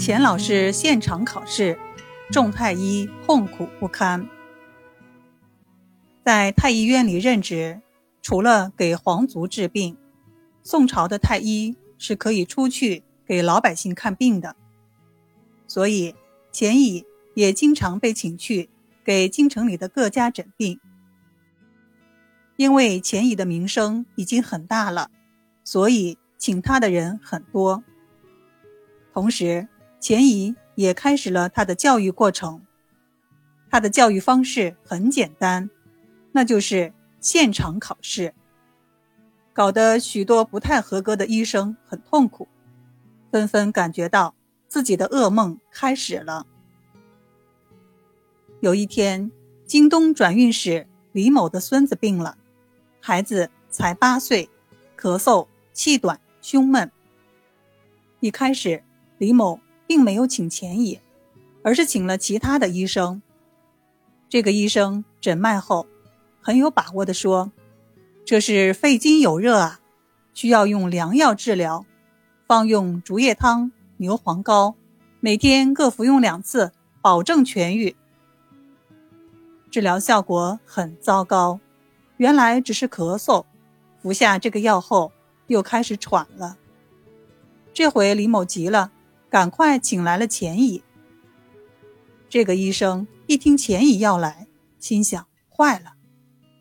钱老师现场考试，众太医痛苦不堪。在太医院里任职，除了给皇族治病，宋朝的太医是可以出去给老百姓看病的，所以钱乙也经常被请去给京城里的各家诊病。因为钱乙的名声已经很大了，所以请他的人很多。同时，钱乙也开始了他的教育过程。他的教育方式很简单，那就是现场考试，搞得许多不太合格的医生很痛苦，纷纷感觉到自己的噩梦开始了。有一天，京东转运使李某的孙子病了。孩子才八岁，咳嗽、气短、胸闷。一开始，李某并没有请钱乙，而是请了其他的医生。这个医生诊脉后，很有把握地说：“这是肺经有热啊，需要用凉药治疗，方用竹叶汤、牛黄膏，每天各服用两次，保证痊愈。”治疗效果很糟糕。原来只是咳嗽，服下这个药后又开始喘了。这回李某急了，赶快请来了钱乙。这个医生一听钱乙要来，心想：坏了，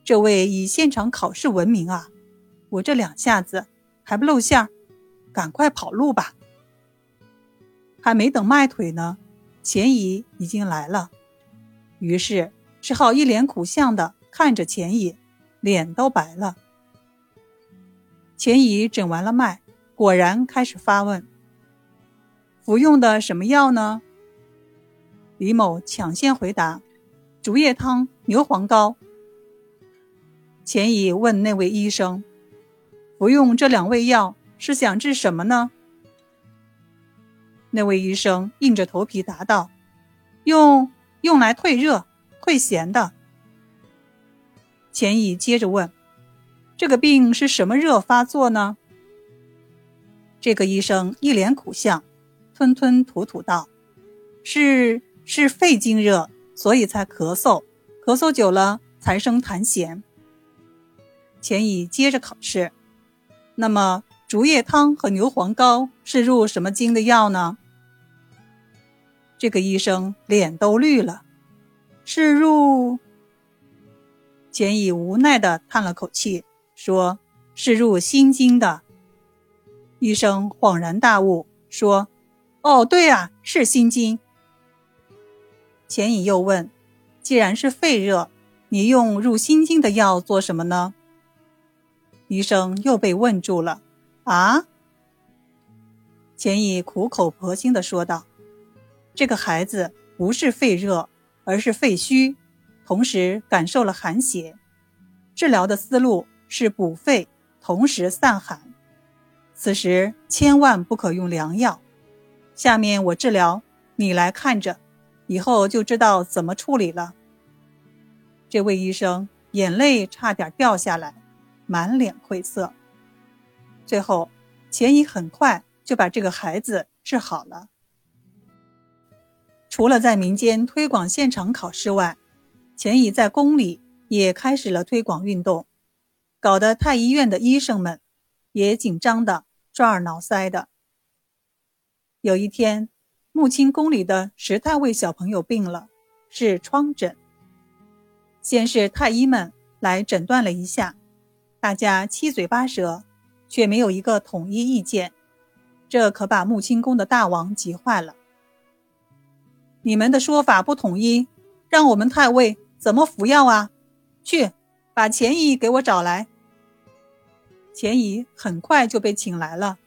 这位以现场考试闻名啊，我这两下子还不露馅儿，赶快跑路吧。还没等迈腿呢，钱乙已经来了，于是只好一脸苦相的看着钱乙。脸都白了。钱乙诊完了脉，果然开始发问：“服用的什么药呢？”李某抢先回答：“竹叶汤、牛黄膏。”钱乙问那位医生：“服用这两味药是想治什么呢？”那位医生硬着头皮答道：“用用来退热、退咸的。”钱乙接着问：“这个病是什么热发作呢？”这个医生一脸苦相，吞吞吐吐道：“是是肺经热，所以才咳嗽，咳嗽久了才生痰涎。”钱乙接着考试：“那么竹叶汤和牛黄膏是入什么经的药呢？”这个医生脸都绿了：“是入……”钱乙无奈的叹了口气，说：“是入心经的。”医生恍然大悟，说：“哦，对啊，是心经。”钱乙又问：“既然是肺热，你用入心经的药做什么呢？”医生又被问住了。啊？钱乙苦口婆心的说道：“这个孩子不是肺热，而是肺虚。”同时感受了寒邪，治疗的思路是补肺，同时散寒。此时千万不可用凉药。下面我治疗，你来看着，以后就知道怎么处理了。这位医生眼泪差点掉下来，满脸愧色。最后，钱乙很快就把这个孩子治好了。除了在民间推广现场考试外，钱乙在宫里也开始了推广运动，搞得太医院的医生们也紧张的抓耳挠腮的。有一天，木清宫里的十太尉小朋友病了，是疮疹。先是太医们来诊断了一下，大家七嘴八舌，却没有一个统一意见，这可把木清宫的大王急坏了。你们的说法不统一，让我们太尉。怎么服药啊？去，把钱乙给我找来。钱乙很快就被请来了，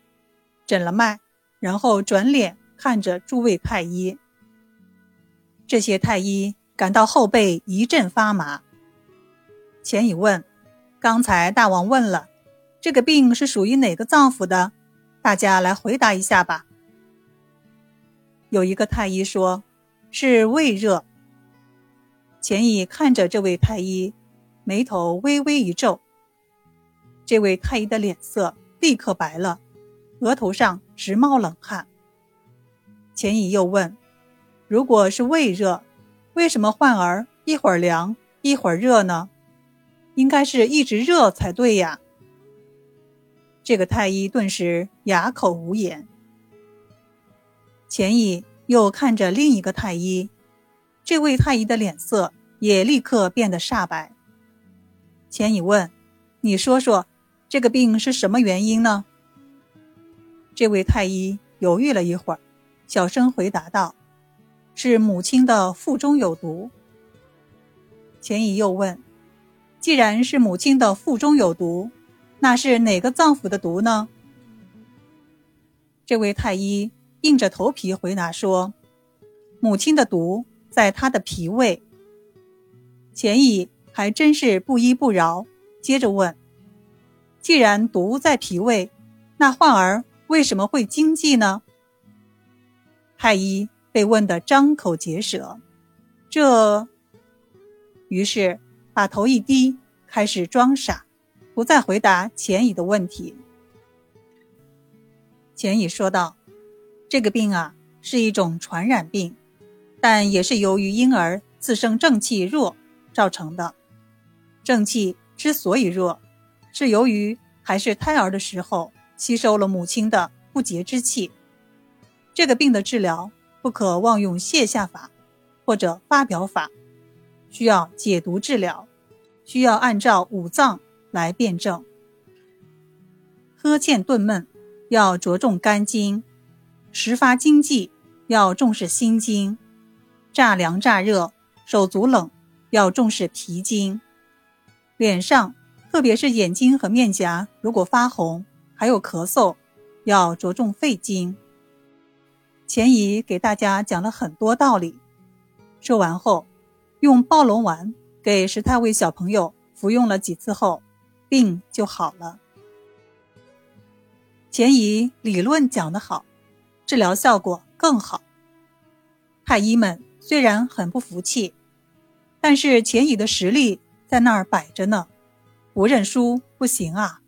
诊了脉，然后转脸看着诸位太医。这些太医感到后背一阵发麻。钱乙问：“刚才大王问了，这个病是属于哪个脏腑的？大家来回答一下吧。”有一个太医说：“是胃热。”钱乙看着这位太医，眉头微微一皱。这位太医的脸色立刻白了，额头上直冒冷汗。钱乙又问：“如果是胃热，为什么患儿一会儿凉一会儿热呢？应该是一直热才对呀。”这个太医顿时哑口无言。钱乙又看着另一个太医，这位太医的脸色也立刻变得煞白。钱乙问：“你说说，这个病是什么原因呢？”这位太医犹豫了一会儿，小声回答道：“是母亲的腹中有毒。”钱乙又问：“既然是母亲的腹中有毒，那是哪个脏腑的毒呢？”这位太医硬着头皮回答说：“母亲的毒在她的脾胃。”钱乙还真是不依不饶，接着问：“既然毒在脾胃，那患儿？”为什么会惊悸呢？太医被问得张口结舌，这于是把头一低，开始装傻，不再回答钱乙的问题。钱乙说道：“这个病啊，是一种传染病，但也是由于婴儿自生正气弱造成的。正气之所以弱，是由于还是胎儿的时候。”吸收了母亲的不洁之气，这个病的治疗不可妄用泻下法或者发表法，需要解毒治疗，需要按照五脏来辨证。呵欠顿闷要着重肝经，时发惊悸要重视心经，乍凉乍热手足冷要重视脾经，脸上特别是眼睛和面颊如果发红。还有咳嗽，要着重肺经。钱乙给大家讲了很多道理，说完后，用暴龙丸给石太尉小朋友服用了几次后，病就好了。钱乙理论讲得好，治疗效果更好。太医们虽然很不服气，但是钱乙的实力在那儿摆着呢，不认输不行啊。